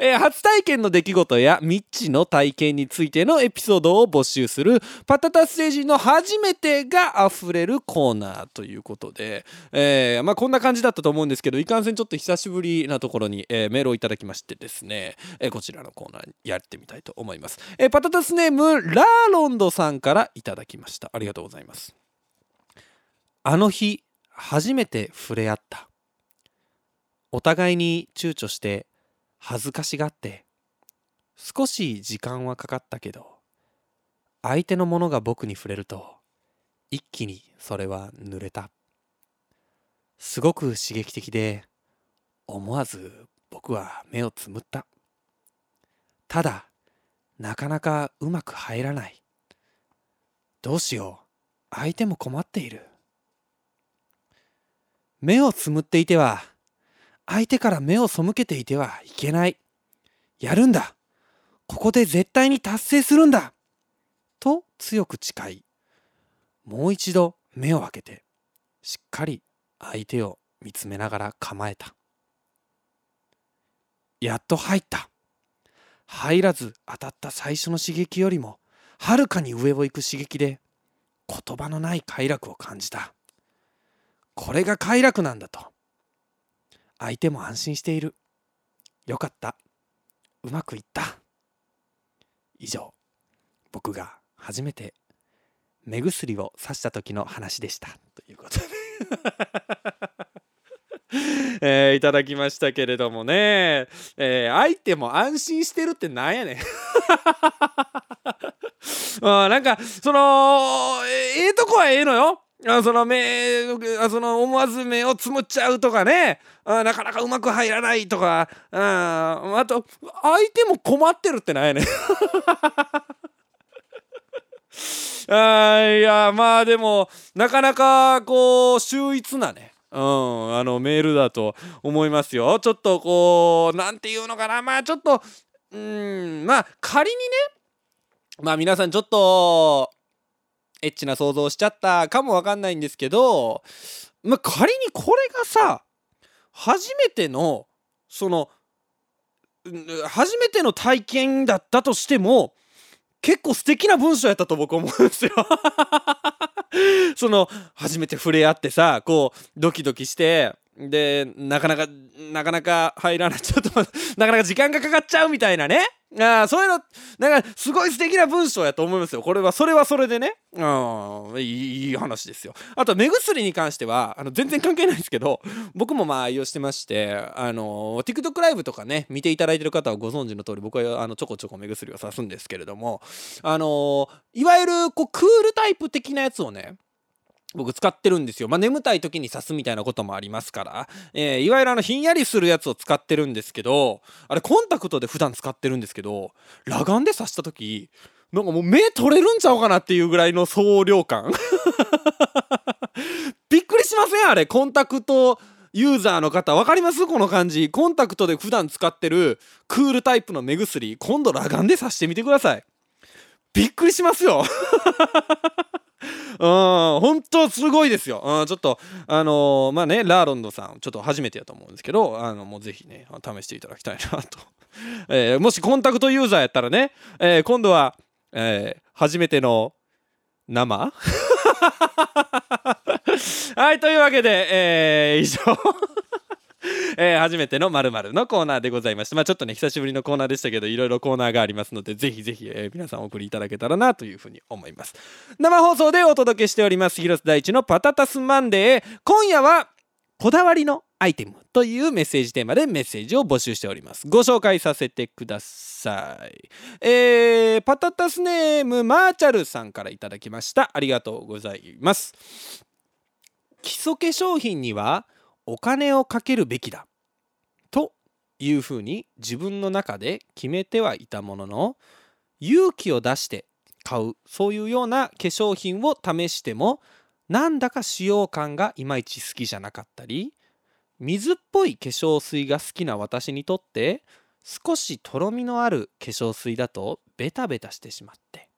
えー、初体験の出来事やミッチの体験についてのエピソードを募集するパタタステージの初めてが溢れるコーナーということで、えー、まあ、こんな感じだったと思うんですけどいかんせんちょっと久しぶりなところに、えー、メールをいただきましてですね、えこちらのコーナーやってみたいと思います、えパタタスネームラーロンドさんからいただきました。ありがとうございます。あの日初めて触れ合った。お互いに躊躇して恥ずかしがって少し時間はかかったけど相手のものが僕に触れると一気にそれは濡れた。すごく刺激的で思わず僕は目をつむった。ただなかなかうまく入らない。どうしよう。相手も困っている。目をつむっていては相手から目を背けていてはいけない。やるんだ。ここで絶対に達成するんだ。と強く誓いもう一度目を開けてしっかり相手を見つめながら構えた。やっと入った。入らず当たった最初の刺激よりもはるかに上を行く刺激で言葉のない快楽を感じた。これが快楽なんだと。相手も安心している。よかった。うまくいった。以上。僕が初めて目薬をさした時の話でした。ということで。えー、いただきましたけれどもね、えー、相手も安心してるってなんやねん。あなんかそのええー、とこはええのよ。あその目あその思わず目をつむっちゃうとかね。あなかなかうまく入らないとか。ああと相手も困ってるってなんやね。あいやまあでもなかなかこう秀逸なね。うん、あのメールだと思いますよ。ちょっとこう何て言うのかな。まあちょっとうんまあ仮にね。まあ皆さんちょっとエッチな想像しちゃったかもわかんないんですけどまあ仮にこれがさ初めてのその初めての体験だったとしても結構素敵な文章やったと僕思うんですよ。その初めて触れ合ってさこうドキドキしてでなかなかなかなか入らないちょっと なかなか時間がかかっちゃうみたいなね。あそういうのなんかすごい素敵な文章やと思いますよ。これはそれはそれでね。うんいい話ですよ。あと目薬に関してはあの全然関係ないんですけど僕もまあ愛用してましてあの TikTok ライブとかね見ていただいてる方はご存知の通り僕はあのちょこちょこ目薬をさすんですけれどもあのいわゆるこうクールタイプ的なやつをね僕使ってるんですよ。まあ、眠たい時に刺すみたいなこともありますから、えー、いわゆるあのひんやりするやつを使ってるんですけど、あれコンタクトで普段使ってるんですけど、裸眼で刺した時、なんかもう目取れるんちゃうかなっていうぐらいの総量感。びっくりしません？あれ、コンタクトユーザーの方、分かります？この感じ。コンタクトで普段使ってるクールタイプの目薬、今度裸眼で刺してみてください。びっくりしますよ。うん、本当すごいですよ。うん、ちょっと、あのー、まあね、ラーロンドさん、ちょっと初めてやと思うんですけど、あの、もうぜひね、試していただきたいなと。えー、もしコンタクトユーザーやったらね、えー、今度は、えー、初めての生？はい、というわけで、えー、以上 えー、初めてのまるのコーナーでございました。まあちょっとね、久しぶりのコーナーでしたけど、いろいろコーナーがありますので、ぜひぜひ、えー、皆さんお送りいただけたらなというふうに思います。生放送でお届けしております、広瀬大地のパタタスマンデー。今夜は、こだわりのアイテムというメッセージテーマでメッセージを募集しております。ご紹介させてください。えー、パタタスネームマーチャルさんからいただきました。ありがとうございます。基礎化粧品にはお金をかけるべきだ。というふうに自分の中で決めてはいたものの勇気を出して買う。そういうような化粧品を試してもなんだか使用感がいまいち好きじゃなかったり水っぽい化粧水が好きな私にとって少しとろみのある化粧水だとベタベタしてしまって。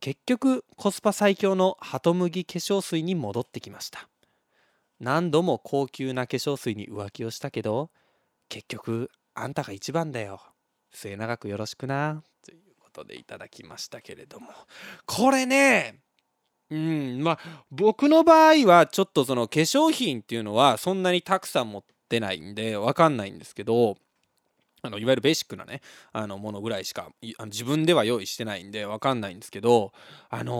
結局コスパ最強のハトムギ化粧水に戻ってきました。何度も高級な化粧水に浮気をしたけど結局あんたが一番だよ。末永くよろしくな。ということでいただきましたけれども。これねうんまあ僕の場合はちょっとその化粧品っていうのはそんなにたくさん持ってないんで分かんないんですけどあのいわゆるベーシックなねあのものぐらいしかあの自分では用意してないんで分かんないんですけどあのー、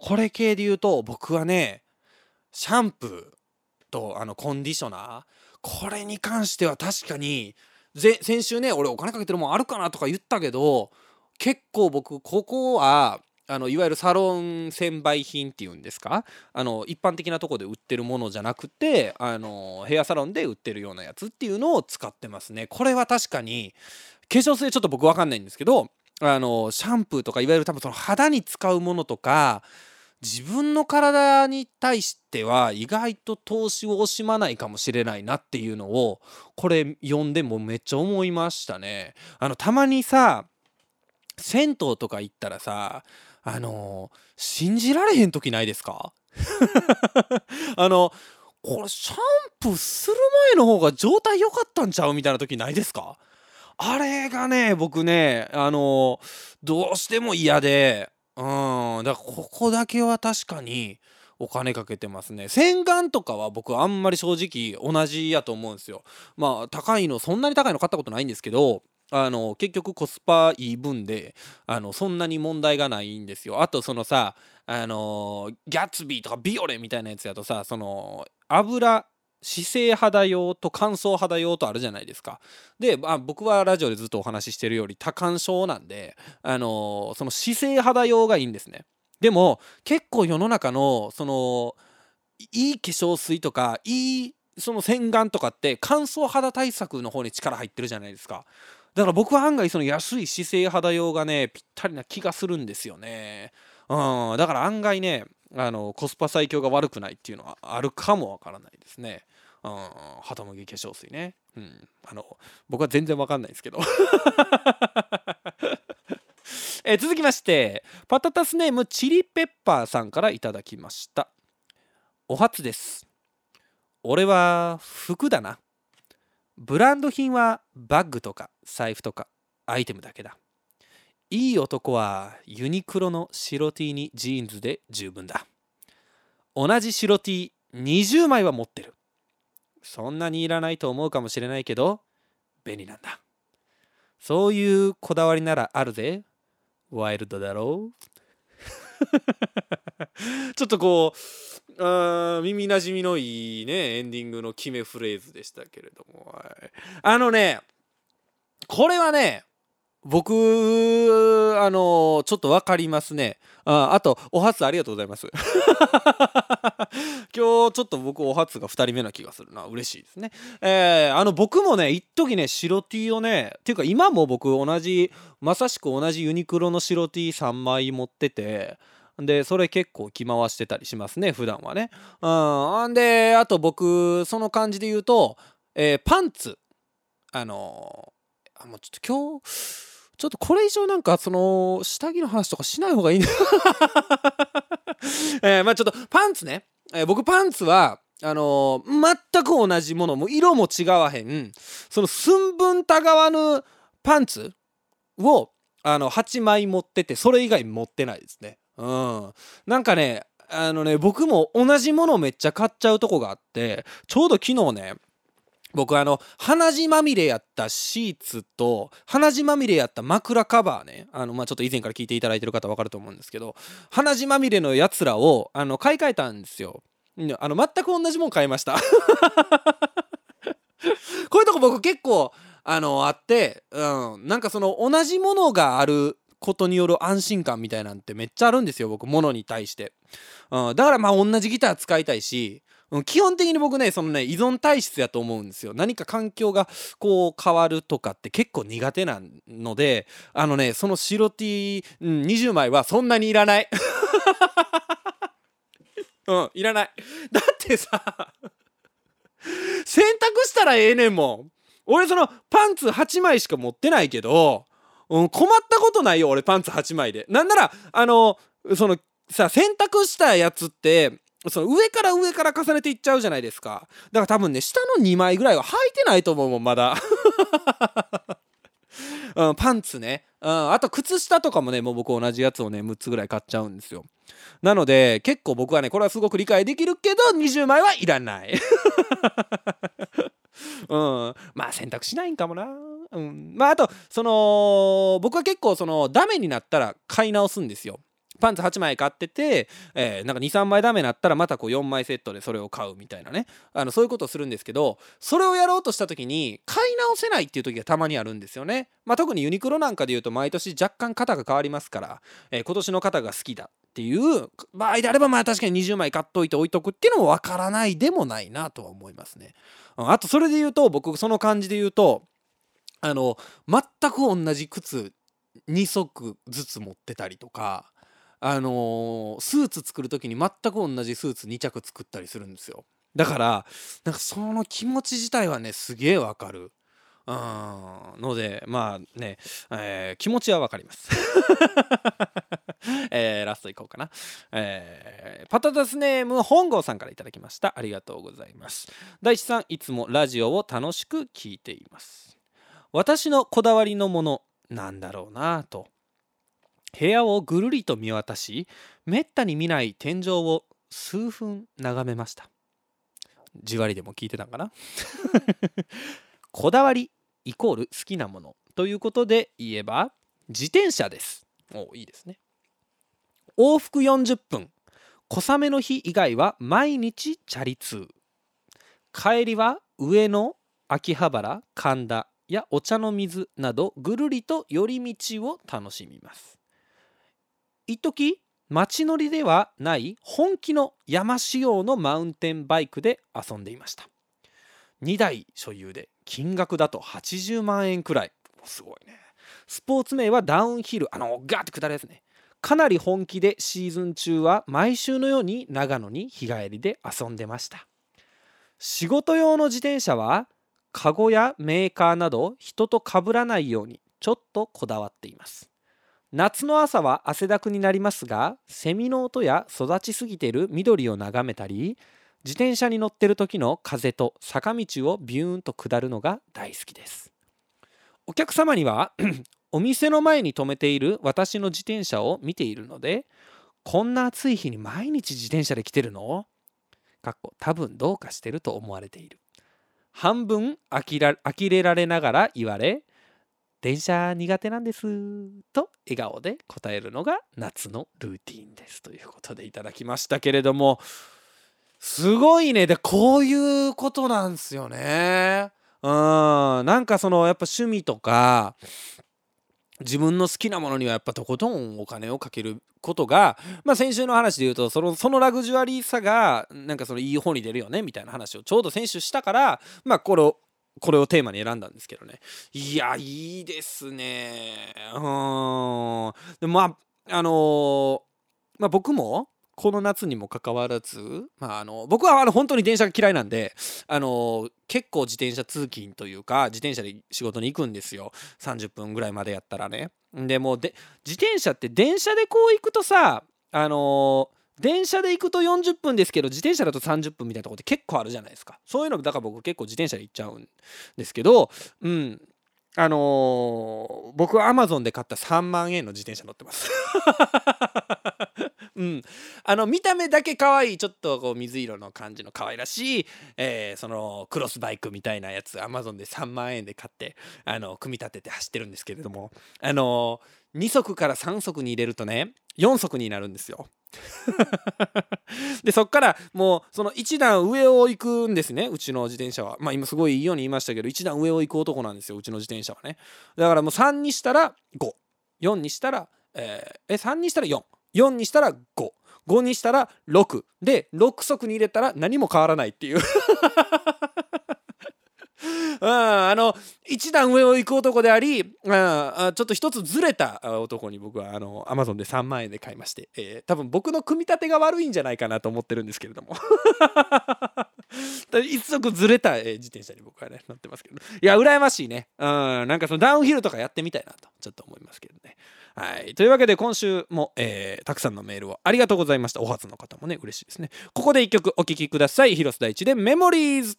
これ系で言うと僕はねシャンプーとあのコンディショナー。これに関しては確かに先週ね俺お金かけてるもんあるかなとか言ったけど結構僕ここはあのいわゆるサロン専売品っていうんですか？あの一般的なとこで売ってるものじゃなくてあのヘアサロンで売ってるようなやつっていうのを使ってますね。これは確かに化粧水ちょっと僕分かんないんですけどあのシャンプーとかいわゆる多分その肌に使うものとか自分の体に対しては意外と投資を惜しまないかもしれないなっていうのをこれ読んでもめっちゃ思いましたね。あのたまにさ銭湯とか行ったらさあの信じられへん時ないですか？あのこれシャンプーする前の方が状態良かったんちゃうみたいな時ないですか？あれがね僕ねあのどうしても嫌でうん。だからここだけは確かにお金かけてますね。洗顔とかは僕あんまり正直同じやと思うんですよ。まあ高いのそんなに高いの買ったことないんですけどあの結局コスパいい分であのそんなに問題がないんですよ。あとそのさあのギャツビーとかビオレみたいなやつやとさその油姿勢肌用と乾燥肌用とあるじゃないですか。で、まあ、僕はラジオでずっとお話ししてるより多干症なんで、あのー、その姿勢肌用がいいんですね。でも結構世の中のそのいい化粧水とかいいその洗顔とかって乾燥肌対策の方に力入ってるじゃないですか。だから僕は案外その安い姿勢肌用がねぴったりな気がするんですよね。うん、だから案外ねあのコスパ最強が悪くないっていうのはあるかもわからないですね。うん、肌麦化粧水ね。うん、あの僕は全然わかんないですけど。え続きましてパタタスネームチリペッパーさんからいただきましたお初です俺は服だなブランド品はバッグとか財布とかアイテムだけだいい男はユニクロの白 T にジーンズで十分だ。同じ白 T20 枚は持ってる。そんなにいらないと思うかもしれないけど便利なんだ。そういうこだわりならあるぜ。ワイルドだろう。ちょっとこうあ耳なじみのいいねエンディングの決めフレーズでしたけれども、あのねこれはね僕あのちょっと分かりますね。ああとお初ありがとうございます。今日ちょっと僕お初が2人目な気がするな。嬉しいですね。えー、あの僕もね一時ね白 T をねっていうか今も僕同じまさしく同じユニクロの白 T3 枚持っててでそれ結構着回してたりしますね普段はね。うん。であと僕その感じで言うと、えー、パンツ。あのー、もうちょっと今日ちょっとこれ以上なんかその下着の話とかしない方がいいね え、まあちょっとパンツね、えー、僕パンツはあのー、全く同じものも色も違わへんその寸分たがわぬパンツをあの8枚持っててそれ以外持ってないですね。うん。なんかねあのね僕も同じものめっちゃ買っちゃうとこがあってちょうど昨日ね僕あの鼻血まみれやったシーツと鼻血まみれやった枕カバーね。あのまあちょっと以前から聞いていただいてる方分かると思うんですけど鼻血まみれのやつらをあの買い替えたんですよ。あの全く同じもん買いました。こういうとこ僕結構あのあって、うん、なんかその同じものがあることによる安心感みたいなんてめっちゃあるんですよ僕。物に対して、うん、だからまあ同じギター使いたいし基本的に僕ねそのね依存体質やと思うんですよ。何か環境がこう変わるとかって結構苦手なのであのねその白 T、うん、20枚はそんなにいらない。うんいらない。だってさ洗濯したらええねんもん。俺そのパンツ8枚しか持ってないけど、うん、困ったことないよ俺パンツ8枚で。なんならあのそのさ洗濯したやつってその上から上から重ねていっちゃうじゃないですか。だから多分ね下の2枚ぐらいは履いてないと思うもんまだ。うん、パンツね、うん、あと靴下とかもねもう僕同じやつをね6つぐらい買っちゃうんですよ。なので結構僕はねこれはすごく理解できるけど20枚はいらない。うん。まあ選択しないんかもな。うん。まああとその僕は結構そのダメになったら買い直すんですよ。パンツ8枚買ってて、えー、なんか23枚ダメになったらまたこう4枚セットでそれを買うみたいなね。あのそういうことをするんですけどそれをやろうとした時に買い直せないっていう時がたまにあるんですよね、まあ、特にユニクロなんかで言うと毎年若干型が変わりますから、えー、今年の型が好きだっていう場合であればまあ確かに20枚買っといて置いとくっていうのもわからないでもないなとは思いますね、うん、あとそれで言うと僕その感じで言うとあの全く同じ靴2足ずつ持ってたりとかあのー、スーツ作る時に全く同じスーツ2着作ったりするんですよ。だからなんかその気持ち自体はねすげえわかる。うん。のでまあね、えー、気持ちはわかります。えー、ラストいこうかな、えー、パタタスネーム本郷さんから頂きました。ありがとうございます。大地さんいつもラジオを楽しく聞いています。私のこだわりのものなんだろうなと。部屋をぐるりと見渡しめったに見ない天井を数分眺めました。じわりでも聞いてたんかな？こだわりイコール好きなものということで言えば自転車です。おいいですね。往復40分。小雨の日以外は毎日チャリ通。帰りは上野秋葉原神田やお茶の水などぐるりと寄り道を楽しみます。一時街乗りではない本気の山仕様のマウンテンバイクで遊んでいました。2台所有で金額だと80万円くらい。すごいね。スポーツ名はダウンヒルあのガーって下るやつね。かなり本気でシーズン中は毎週のように長野に日帰りで遊んでました。仕事用の自転車はカゴやメーカーなど人と被らないようにちょっとこだわっています。夏の朝は汗だくになりますがセミの音や育ちすぎている緑を眺めたり自転車に乗ってる時の風と坂道をビューンと下るのが大好きです。お客様には お店の前に止めている私の自転車を見ているのでこんな暑い日に毎日自転車で来てるの？かっこ多分どうかしてると思われている。半分呆れられながら言われ電車苦手なんですと笑顔で答えるのが夏のルーティンですということでいただきましたけれども。すごいね。でこういうことなんすよね。うん。なんかそのやっぱ趣味とか自分の好きなものにはやっぱとことんお金をかけることが、まあ、先週の話で言うとそのそのラグジュアリーさがなんかそのいい方に出るよねみたいな話をちょうど先週したからまあこれをこれをテーマに選んだんですけどね。いやいいですね。うん。でまああのー、まあ僕もこの夏にもかかわらず、まあ、あの僕はあの本当に電車が嫌いなんであの結構自転車通勤というか自転車で仕事に行くんですよ。30分ぐらいまでやったらね。でもで自転車って電車でこう行くとさあの電車で行くと40分ですけど自転車だと30分みたいなとこって結構あるじゃないですか。そういうのだから僕結構自転車で行っちゃうんですけどうん。あのー、僕は Amazon で買った3万円の自転車乗ってます。うん、あの見た目だけ可愛いちょっとこう水色の感じの可愛らしい、えー、そのクロスバイクみたいなやつアマゾンで3万円で買ってあの組み立てて走ってるんですけれどもあの2足から3足に入れるとね4足になるんですよ。でそっからもうその1段上を行くんですねうちの自転車は。まあ今すごいいいように言いましたけど1段上を行く男なんですようちの自転車はね。だからもう3にしたら54にしたらえー、え3にしたら4 4にしたら55にしたら6で6足に入れたら何も変わらないっていう。うん、あの一段上を行く男であり、うん、ちょっと一つずれた男に僕はあのアマゾンで3万円で買いまして、えー、多分僕の組み立てが悪いんじゃないかなと思ってるんですけれども 一足ずれた、えー、自転車に僕はね乗ってますけどいや羨ましいね、うん、なんかそのダウンヒルとかやってみたいなとちょっと思いますけどねはい。というわけで今週も、えー、たくさんのメールをありがとうございました。お初の方もね、嬉しいですね。ここで一曲お聴きください。広瀬大地でメモリーズ。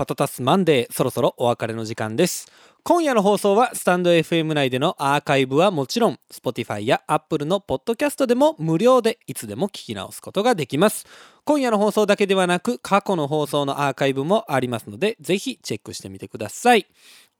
パタタスマンデー、そろそろお別れの時間です。今夜の放送はスタンド FM 内でのアーカイブはもちろん Spotify や Apple のポッドキャストでも無料でいつでも聞き直すことができます。今夜の放送だけではなく過去の放送のアーカイブもありますのでぜひチェックしてみてください。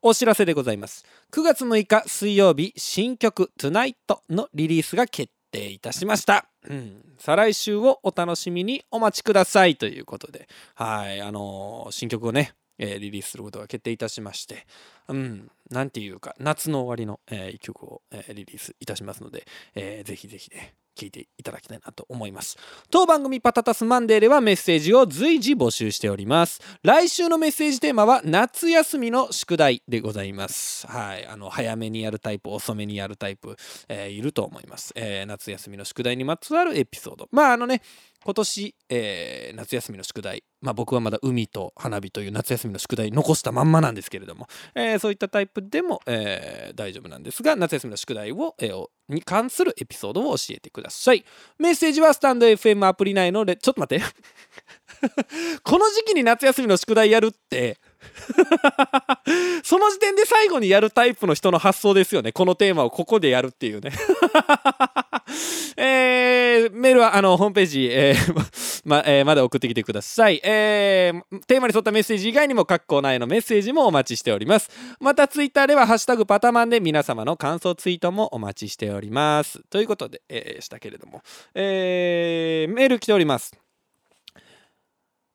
お知らせでございます。9月6日水曜日新曲 Tonight のリリースが決定。定いたしました。うん、再来週をお楽しみにお待ちください。ということで。はい。あのー、新曲をね、えー、リリースすることが決定いたしまして。うん。なんていうか夏の終わりの、えー、一曲を、えー、リリースいたしますので、えー、ぜひぜひね聞いていただきたいなと思います。当番組パタタスマンデーではメッセージを随時募集しております。来週のメッセージテーマは夏休みの宿題でございます。はい。あの早めにやるタイプ遅めにやるタイプ、えー、いると思います、えー、夏休みの宿題にまつわるエピソード。まああのね今年、えー、夏休みの宿題、まあ、僕はまだ海と花火という夏休みの宿題残したまんまなんですけれども、えー、そういったタイプでも、えー、大丈夫なんですが夏休みの宿題を、えー、に関するエピソードを教えてください。メッセージはスタンド FM アプリ内のでちょっと待って。この時期に夏休みの宿題やるって その時点で最後にやるタイプの人の発想ですよね。このテーマをここでやるっていうね。えー、メールはあのホームページ、えー まえー、まで送ってきてください、えー、テーマに沿ったメッセージ以外にも各コーナーへのメッセージもお待ちしております。またツイッターでは「ハッシュタグパタマン」で皆様の感想ツイートもお待ちしております。ということで、えー、したけれども、えー、メール来ております。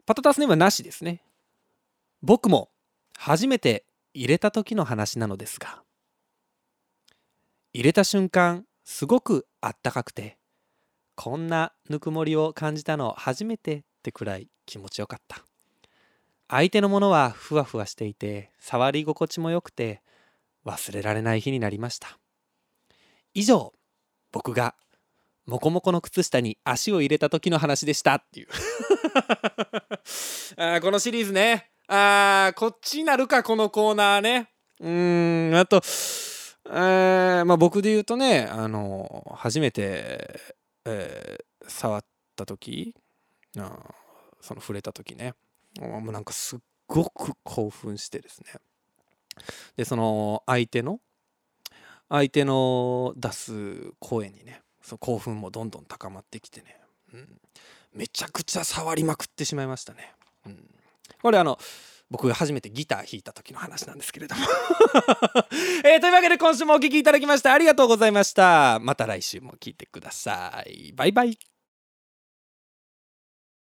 パタタスネームはなしですね。僕も初めて入れた時の話なのですが入れた瞬間すごくあったかくてこんなぬくもりを感じたの初めてってくらい気持ちよかった。相手のものはふわふわしていて触り心地も良くて忘れられない日になりました。以上僕がモコモコの靴下に足を入れた時の話でしたっていう。あこのシリーズね。あこっちになるかこのコーナーね。うーんあとえー、まあ、僕で言うとね、あの初めて、えー、触った時あその触れた時ね。もうなんかすっごく興奮してですね。でその相手の相手の出す声にねその興奮もどんどん高まってきてね、うん、めちゃくちゃ触りまくってしまいましたね。うん、これあの僕が初めてギター弾いた時の話なんですけれども。えー、というわけで今週もお聴きいただきましてありがとうございました。また来週も聴いてください。バイバイ。